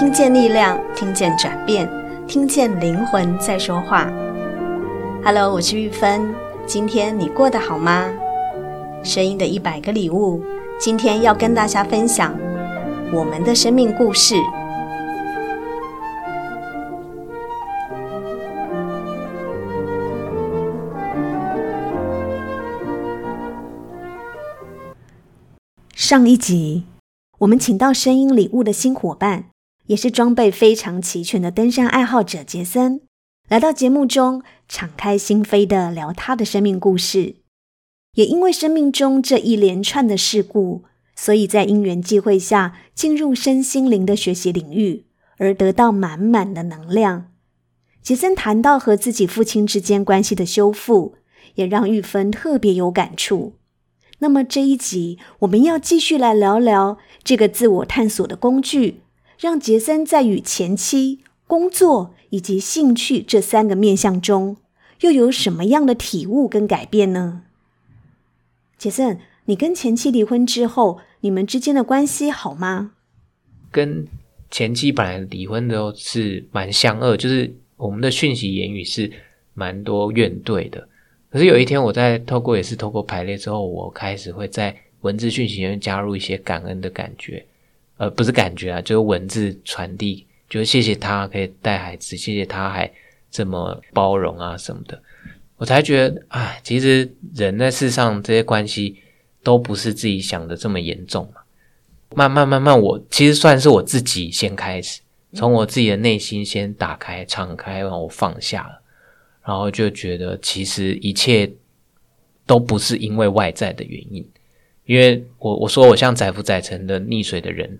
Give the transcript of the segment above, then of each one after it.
听见力量，听见转变，听见灵魂在说话。Hello，我是玉芬。今天你过得好吗？声音的一百个礼物，今天要跟大家分享我们的生命故事。上一集，我们请到声音礼物的新伙伴，也是装备非常齐全的登山爱好者杰森，来到节目中，敞开心扉的聊他的生命故事。也因为生命中这一连串的事故，所以在因缘际会下，进入身心灵的学习领域，而得到满满的能量。杰森谈到和自己父亲之间关系的修复，也让玉芬特别有感触。那么这一集我们要继续来聊聊这个自我探索的工具，让杰森在与前妻、工作以及兴趣这三个面向中，又有什么样的体悟跟改变呢？杰森，你跟前妻离婚之后，你们之间的关系好吗？跟前妻本来离婚的时候是蛮相恶，就是我们的讯息言语是蛮多怨怼的。可是有一天，我在透过也是透过排列之后，我开始会在文字讯息里面加入一些感恩的感觉，呃，不是感觉啊，就是文字传递，就是谢谢他可以带孩子，谢谢他还这么包容啊什么的，我才觉得，哎，其实人在世上这些关系都不是自己想的这么严重嘛。慢慢慢慢，我其实算是我自己先开始，从我自己的内心先打开、敞开，然后放下了。然后就觉得，其实一切都不是因为外在的原因，因为我我说我像载浮载沉的溺水的人，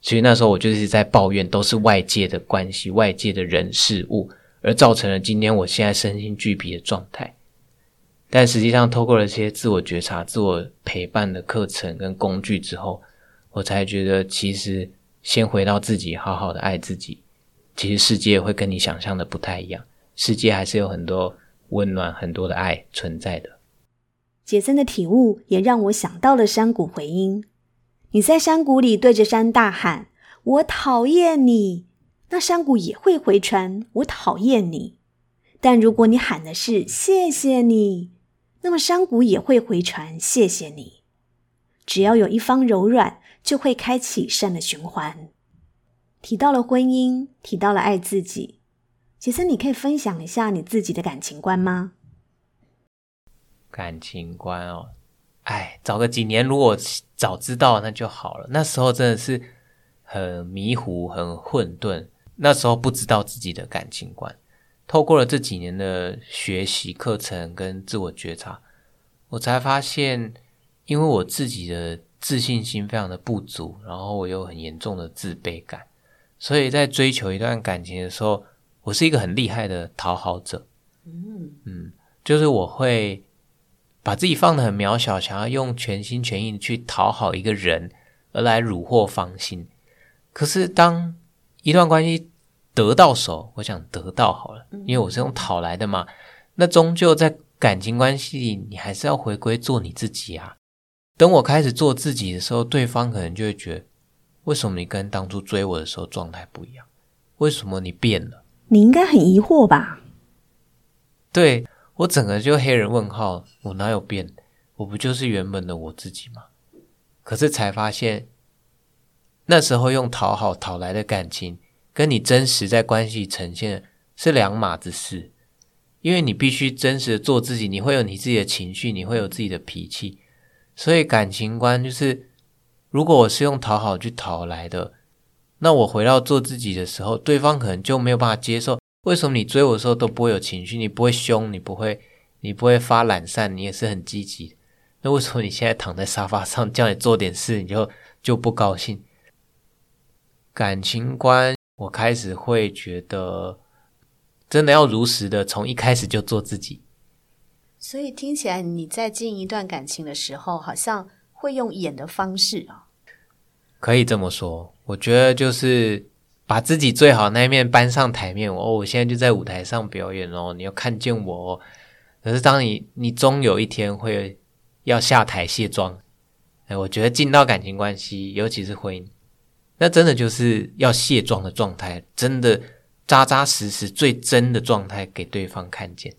其实那时候我就是在抱怨，都是外界的关系、外界的人事物，而造成了今天我现在身心俱疲的状态。但实际上，透过了这些自我觉察、自我陪伴的课程跟工具之后，我才觉得，其实先回到自己，好好的爱自己，其实世界会跟你想象的不太一样。世界还是有很多温暖、很多的爱存在的。杰森的体悟也让我想到了山谷回音。你在山谷里对着山大喊：“我讨厌你”，那山谷也会回传：“我讨厌你”。但如果你喊的是“谢谢你”，那么山谷也会回传“谢谢你”。只要有一方柔软，就会开启善的循环。提到了婚姻，提到了爱自己。杰森，你可以分享一下你自己的感情观吗？感情观哦，哎，早个几年，如果早知道那就好了。那时候真的是很迷糊、很混沌。那时候不知道自己的感情观。透过了这几年的学习课程跟自我觉察，我才发现，因为我自己的自信心非常的不足，然后我有很严重的自卑感，所以在追求一段感情的时候。我是一个很厉害的讨好者，嗯嗯，就是我会把自己放得很渺小，想要用全心全意去讨好一个人，而来虏获芳心。可是当一段关系得到手，我想得到好了，因为我是用讨来的嘛。那终究在感情关系里，你还是要回归做你自己啊。等我开始做自己的时候，对方可能就会觉得，为什么你跟当初追我的时候状态不一样？为什么你变了？你应该很疑惑吧？对，我整个就黑人问号，我哪有变？我不就是原本的我自己吗？可是才发现，那时候用讨好讨来的感情，跟你真实在关系呈现是两码子事。因为你必须真实的做自己，你会有你自己的情绪，你会有自己的脾气，所以感情观就是，如果我是用讨好去讨来的。那我回到做自己的时候，对方可能就没有办法接受。为什么你追我的时候都不会有情绪？你不会凶，你不会，你不会发懒散，你也是很积极。那为什么你现在躺在沙发上叫你做点事，你就就不高兴？感情观，我开始会觉得，真的要如实的从一开始就做自己。所以听起来你在经营一段感情的时候，好像会用演的方式啊。可以这么说，我觉得就是把自己最好那一面搬上台面。哦，我现在就在舞台上表演哦，你要看见我哦。可是当你你终有一天会要下台卸妆，哎，我觉得进到感情关系，尤其是婚姻，那真的就是要卸妆的状态，真的扎扎实实最真的状态给对方看见。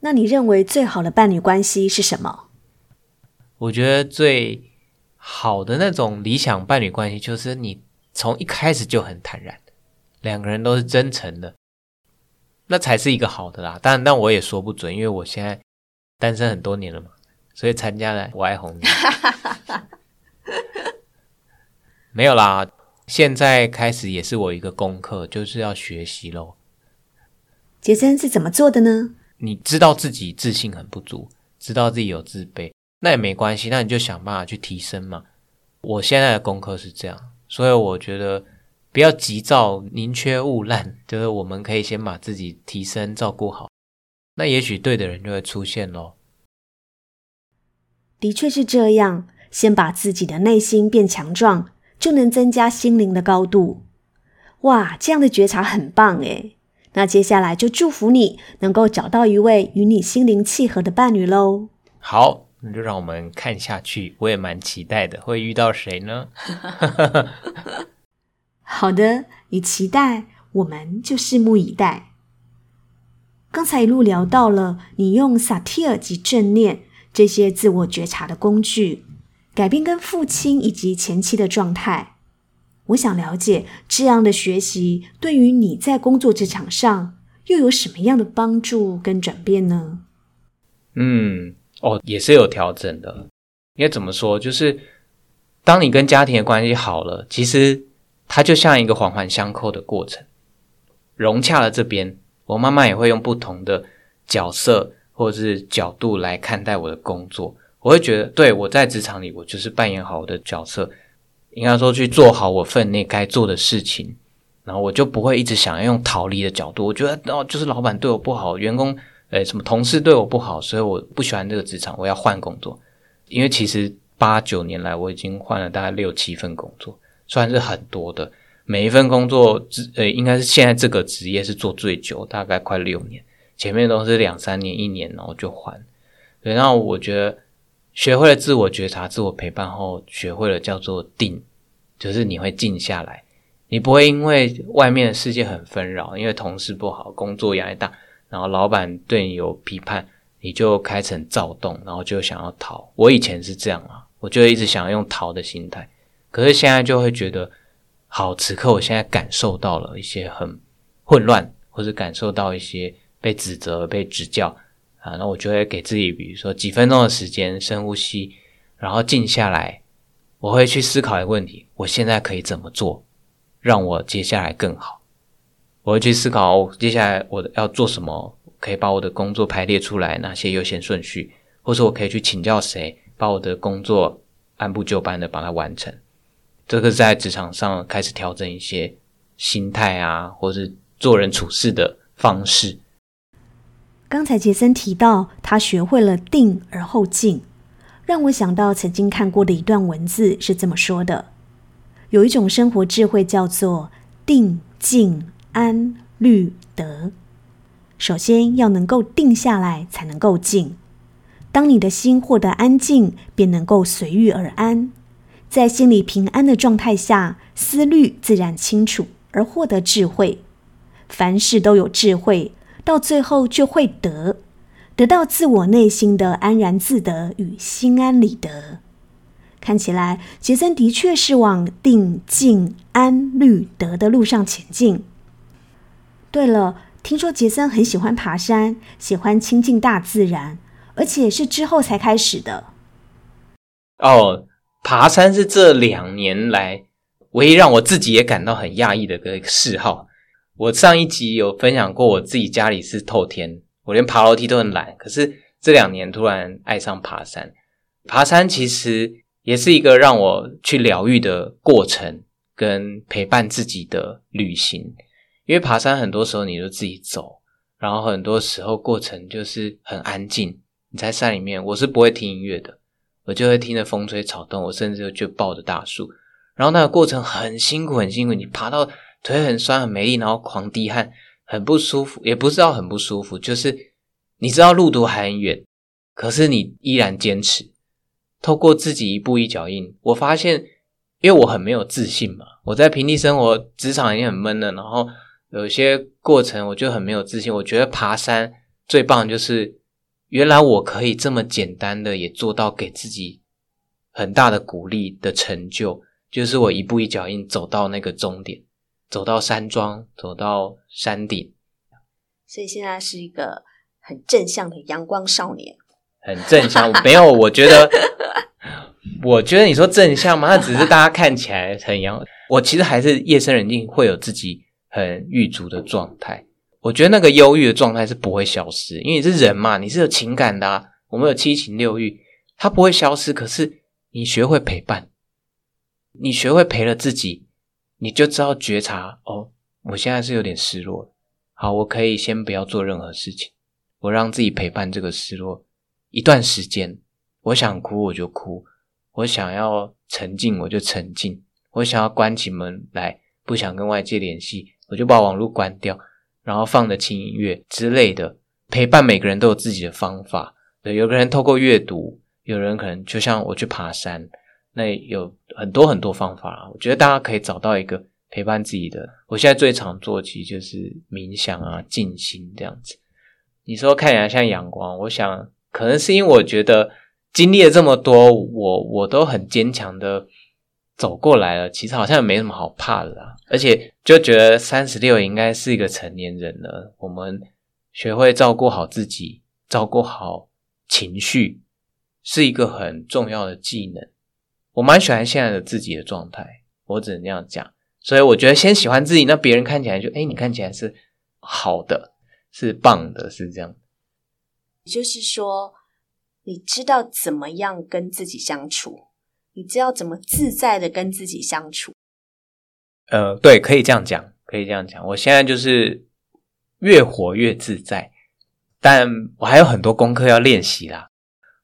那你认为最好的伴侣关系是什么？我觉得最好的那种理想伴侣关系，就是你从一开始就很坦然，两个人都是真诚的，那才是一个好的啦。但但我也说不准，因为我现在单身很多年了嘛，所以参加了我爱红娘，没有啦。现在开始也是我一个功课，就是要学习喽。杰森是怎么做的呢？你知道自己自信很不足，知道自己有自卑，那也没关系，那你就想办法去提升嘛。我现在的功课是这样，所以我觉得不要急躁，宁缺毋滥，就是我们可以先把自己提升、照顾好，那也许对的人就会出现喽。的确是这样，先把自己的内心变强壮。就能增加心灵的高度。哇，这样的觉察很棒诶。那接下来就祝福你能够找到一位与你心灵契合的伴侣喽。好，那就让我们看下去。我也蛮期待的，会遇到谁呢？好的，你期待，我们就拭目以待。刚才一路聊到了你用萨提尔及正念这些自我觉察的工具。改变跟父亲以及前妻的状态，我想了解这样的学习对于你在工作职场上又有什么样的帮助跟转变呢？嗯，哦，也是有调整的。应该怎么说？就是当你跟家庭的关系好了，其实它就像一个环环相扣的过程，融洽了这边，我妈妈也会用不同的角色或者是角度来看待我的工作。我会觉得，对，我在职场里，我就是扮演好我的角色，应该说去做好我分内该做的事情，然后我就不会一直想要用逃离的角度。我觉得哦，就是老板对我不好，员工诶什么同事对我不好，所以我不喜欢这个职场，我要换工作。因为其实八九年来，我已经换了大概六七份工作，算是很多的。每一份工作职诶，应该是现在这个职业是做最久，大概快六年，前面都是两三年、一年，然后就换。对，然后我觉得。学会了自我觉察、自我陪伴后，学会了叫做定，就是你会静下来，你不会因为外面的世界很纷扰，因为同事不好、工作压力大，然后老板对你有批判，你就开成躁动，然后就想要逃。我以前是这样啊，我就一直想要用逃的心态，可是现在就会觉得，好，此刻我现在感受到了一些很混乱，或者感受到一些被指责、被指教。啊，那我就会给自己，比如说几分钟的时间，深呼吸，然后静下来。我会去思考一个问题：我现在可以怎么做，让我接下来更好？我会去思考，接下来我要做什么，可以把我的工作排列出来，哪些优先顺序，或者我可以去请教谁，把我的工作按部就班的把它完成。这个是在职场上开始调整一些心态啊，或是做人处事的方式。刚才杰森提到，他学会了定而后静，让我想到曾经看过的一段文字是这么说的：有一种生活智慧叫做定、静、安、虑、得。首先要能够定下来，才能够静。当你的心获得安静，便能够随遇而安。在心里平安的状态下，思虑自然清楚，而获得智慧。凡事都有智慧。到最后就会得，得到自我内心的安然自得与心安理得。看起来杰森的确是往定、静、安、虑、得的路上前进。对了，听说杰森很喜欢爬山，喜欢亲近大自然，而且是之后才开始的。哦，爬山是这两年来唯一让我自己也感到很讶异的一个嗜好。我上一集有分享过，我自己家里是透天，我连爬楼梯都很懒。可是这两年突然爱上爬山，爬山其实也是一个让我去疗愈的过程，跟陪伴自己的旅行。因为爬山很多时候你就自己走，然后很多时候过程就是很安静。你在山里面，我是不会听音乐的，我就会听着风吹草动，我甚至就抱着大树，然后那个过程很辛苦，很辛苦，你爬到。腿很酸，很没力，然后狂滴汗，很不舒服。也不知道很不舒服，就是你知道路途还很远，可是你依然坚持。透过自己一步一脚印，我发现因为我很没有自信嘛，我在平地生活，职场已经很闷了，然后有些过程我就很没有自信。我觉得爬山最棒就是，原来我可以这么简单的也做到给自己很大的鼓励的成就，就是我一步一脚印走到那个终点，走到山庄，走到山顶。所以现在是一个很正向的阳光少年，很正向。没有，我觉得。我觉得你说正向吗？那只是大家看起来很阳。我其实还是夜深人静会有自己很郁卒的状态。我觉得那个忧郁的状态是不会消失，因为你是人嘛，你是有情感的啊。我们有七情六欲，它不会消失。可是你学会陪伴，你学会陪了自己，你就知道觉察哦。我现在是有点失落，好，我可以先不要做任何事情，我让自己陪伴这个失落一段时间。我想哭我就哭。我想要沉静，我就沉静；我想要关起门来，不想跟外界联系，我就把网络关掉，然后放的轻音乐之类的。陪伴每个人都有自己的方法，对，有个人透过阅读，有人可能就像我去爬山，那有很多很多方法。我觉得大家可以找到一个陪伴自己的。我现在最常做其实就是冥想啊、静心这样子。你说看起来像阳光，我想可能是因为我觉得。经历了这么多，我我都很坚强的走过来了。其实好像也没什么好怕的啦，而且就觉得三十六应该是一个成年人了。我们学会照顾好自己，照顾好情绪，是一个很重要的技能。我蛮喜欢现在的自己的状态，我只能这样讲。所以我觉得先喜欢自己，那别人看起来就诶，你看起来是好的，是棒的，是这样。就是说。你知道怎么样跟自己相处？你知道怎么自在的跟自己相处？呃，对，可以这样讲，可以这样讲。我现在就是越活越自在，但我还有很多功课要练习啦。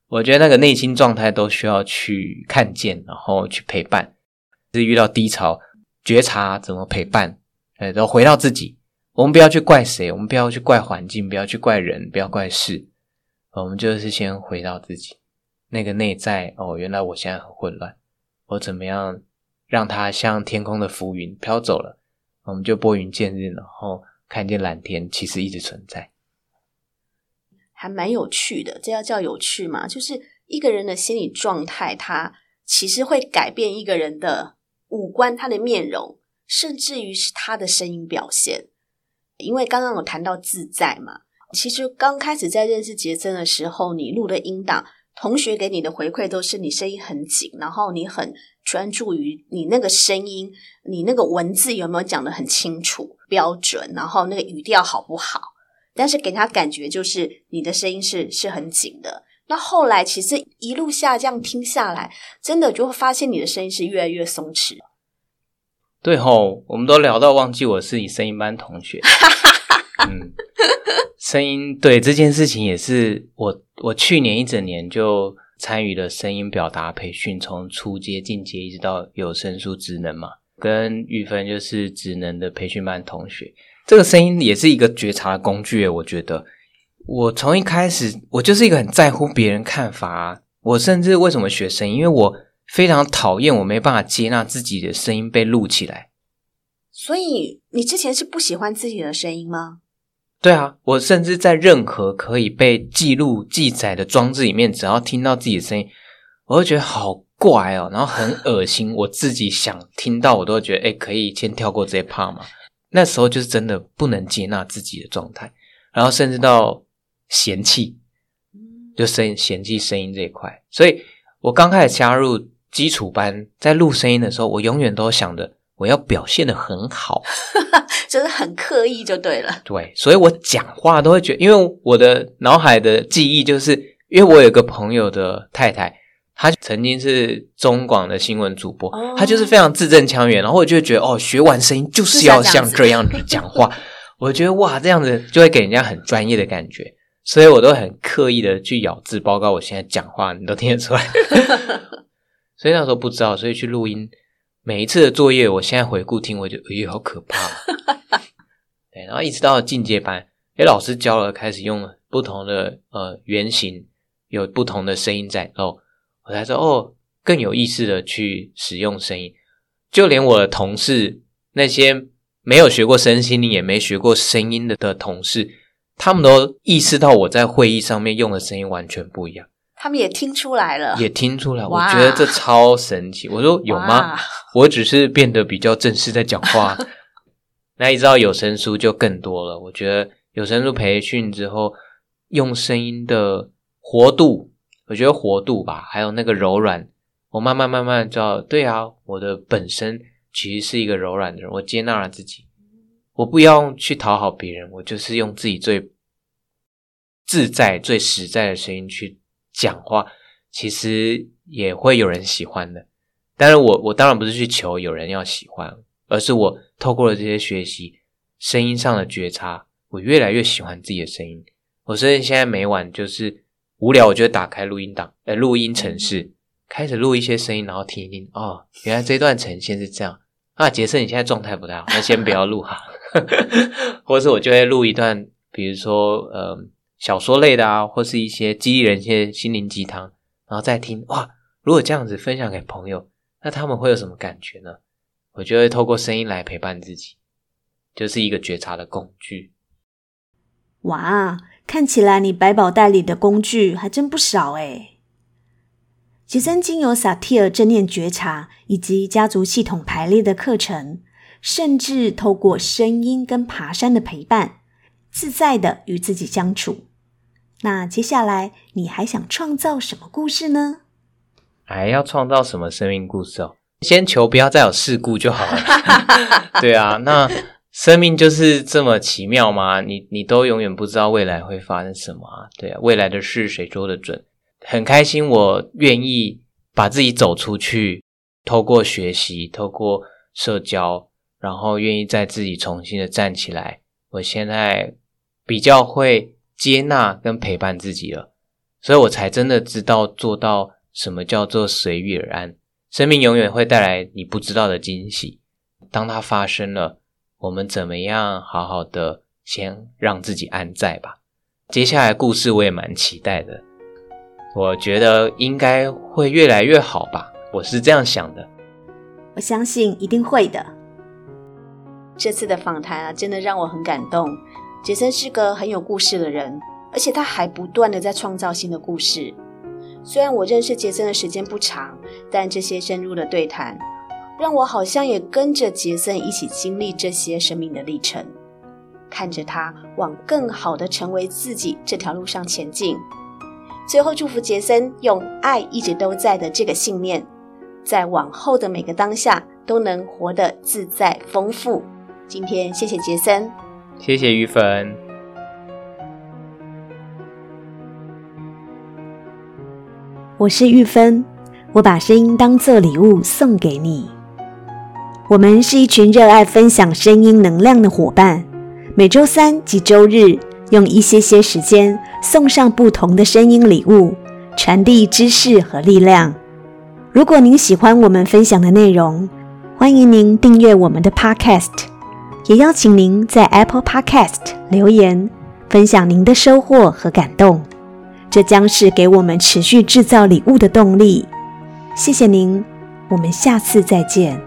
我觉得那个内心状态都需要去看见，然后去陪伴。是遇到低潮，觉察怎么陪伴，呃，都回到自己。我们不要去怪谁，我们不要去怪环境，不要去怪人，不要怪事。我们就是先回到自己那个内在哦，原来我现在很混乱，我怎么样让它像天空的浮云飘走了？我们就拨云见日，然后看见蓝天其实一直存在，还蛮有趣的。这要叫有趣吗？就是一个人的心理状态，它其实会改变一个人的五官、他的面容，甚至于是他的声音表现。因为刚刚有谈到自在嘛。其实刚开始在认识杰森的时候，你录的音档，同学给你的回馈都是你声音很紧，然后你很专注于你那个声音，你那个文字有没有讲的很清楚、标准，然后那个语调好不好？但是给他感觉就是你的声音是是很紧的。那后来其实一路下这样听下来，真的就会发现你的声音是越来越松弛。对吼，我们都聊到忘记我是你声音班同学。嗯。声音对这件事情也是我，我去年一整年就参与了声音表达培训，从初阶、进阶一直到有声书职能嘛。跟玉芬就是职能的培训班同学，这个声音也是一个觉察的工具。我觉得我从一开始我就是一个很在乎别人看法。我甚至为什么学声音？因为我非常讨厌我没办法接纳自己的声音被录起来。所以你之前是不喜欢自己的声音吗？对啊，我甚至在任何可以被记录、记载的装置里面，只要听到自己的声音，我会觉得好怪哦，然后很恶心。我自己想听到，我都会觉得，哎，可以先跳过这一 part 嘛。那时候就是真的不能接纳自己的状态，然后甚至到嫌弃，就声嫌弃声音这一块。所以我刚开始加入基础班，在录声音的时候，我永远都想着我要表现的很好。就是很刻意就对了，对，所以我讲话都会觉得，因为我的脑海的记忆就是，因为我有个朋友的太太，她曾经是中广的新闻主播，哦、她就是非常字正腔圆，然后我就会觉得，哦，学完声音就是要像这样子 讲话，我觉得哇，这样子就会给人家很专业的感觉，所以我都很刻意的去咬字，包括我现在讲话，你都听得出来，所以那时候不知道，所以去录音。每一次的作业，我现在回顾听，我就哎呦，好可怕！对，然后一直到进阶班，诶老师教了，开始用不同的呃原型，有不同的声音在哦，我才说哦，更有意识的去使用声音。就连我的同事，那些没有学过身心灵，也没学过声音的的同事，他们都意识到我在会议上面用的声音完全不一样。他们也听出来了，也听出来。我觉得这超神奇。我说有吗？我只是变得比较正式在讲话。那一招有声书就更多了。我觉得有声书培训之后，用声音的活度，我觉得活度吧，还有那个柔软，我慢慢慢慢知道，对啊，我的本身其实是一个柔软的人。我接纳了自己，我不要去讨好别人，我就是用自己最自在、最实在的声音去。讲话其实也会有人喜欢的，当然我我当然不是去求有人要喜欢，而是我透过了这些学习，声音上的觉察，我越来越喜欢自己的声音。我甚至现在每晚就是无聊，我就打开录音档，呃，录音程式，开始录一些声音，然后听一听。哦，原来这段呈现是这样啊！杰森，你现在状态不太好，那先不要录哈。或是我就会录一段，比如说，呃。小说类的啊，或是一些激励人心、心灵鸡汤，然后再听哇。如果这样子分享给朋友，那他们会有什么感觉呢？我就会透过声音来陪伴自己，就是一个觉察的工具。哇，看起来你百宝袋里的工具还真不少诶。杰森经由萨提尔正念觉察以及家族系统排列的课程，甚至透过声音跟爬山的陪伴。自在的与自己相处。那接下来你还想创造什么故事呢？还要创造什么生命故事哦？先求不要再有事故就好了。对啊，那生命就是这么奇妙吗？你你都永远不知道未来会发生什么啊？对啊，未来的事谁说得准？很开心，我愿意把自己走出去，透过学习，透过社交，然后愿意再自己重新的站起来。我现在。比较会接纳跟陪伴自己了，所以我才真的知道做到什么叫做随遇而安。生命永远会带来你不知道的惊喜，当它发生了，我们怎么样好好的先让自己安在吧。接下来故事我也蛮期待的，我觉得应该会越来越好吧，我是这样想的。我相信一定会的。这次的访谈啊，真的让我很感动。杰森是个很有故事的人，而且他还不断地在创造新的故事。虽然我认识杰森的时间不长，但这些深入的对谈，让我好像也跟着杰森一起经历这些生命的历程，看着他往更好的成为自己这条路上前进。最后，祝福杰森用爱一直都在的这个信念，在往后的每个当下都能活得自在丰富。今天，谢谢杰森。谢谢玉芬。我是玉芬，我把声音当作礼物送给你。我们是一群热爱分享声音能量的伙伴，每周三及周日用一些些时间送上不同的声音礼物，传递知识和力量。如果您喜欢我们分享的内容，欢迎您订阅我们的 Podcast。也邀请您在 Apple Podcast 留言，分享您的收获和感动，这将是给我们持续制造礼物的动力。谢谢您，我们下次再见。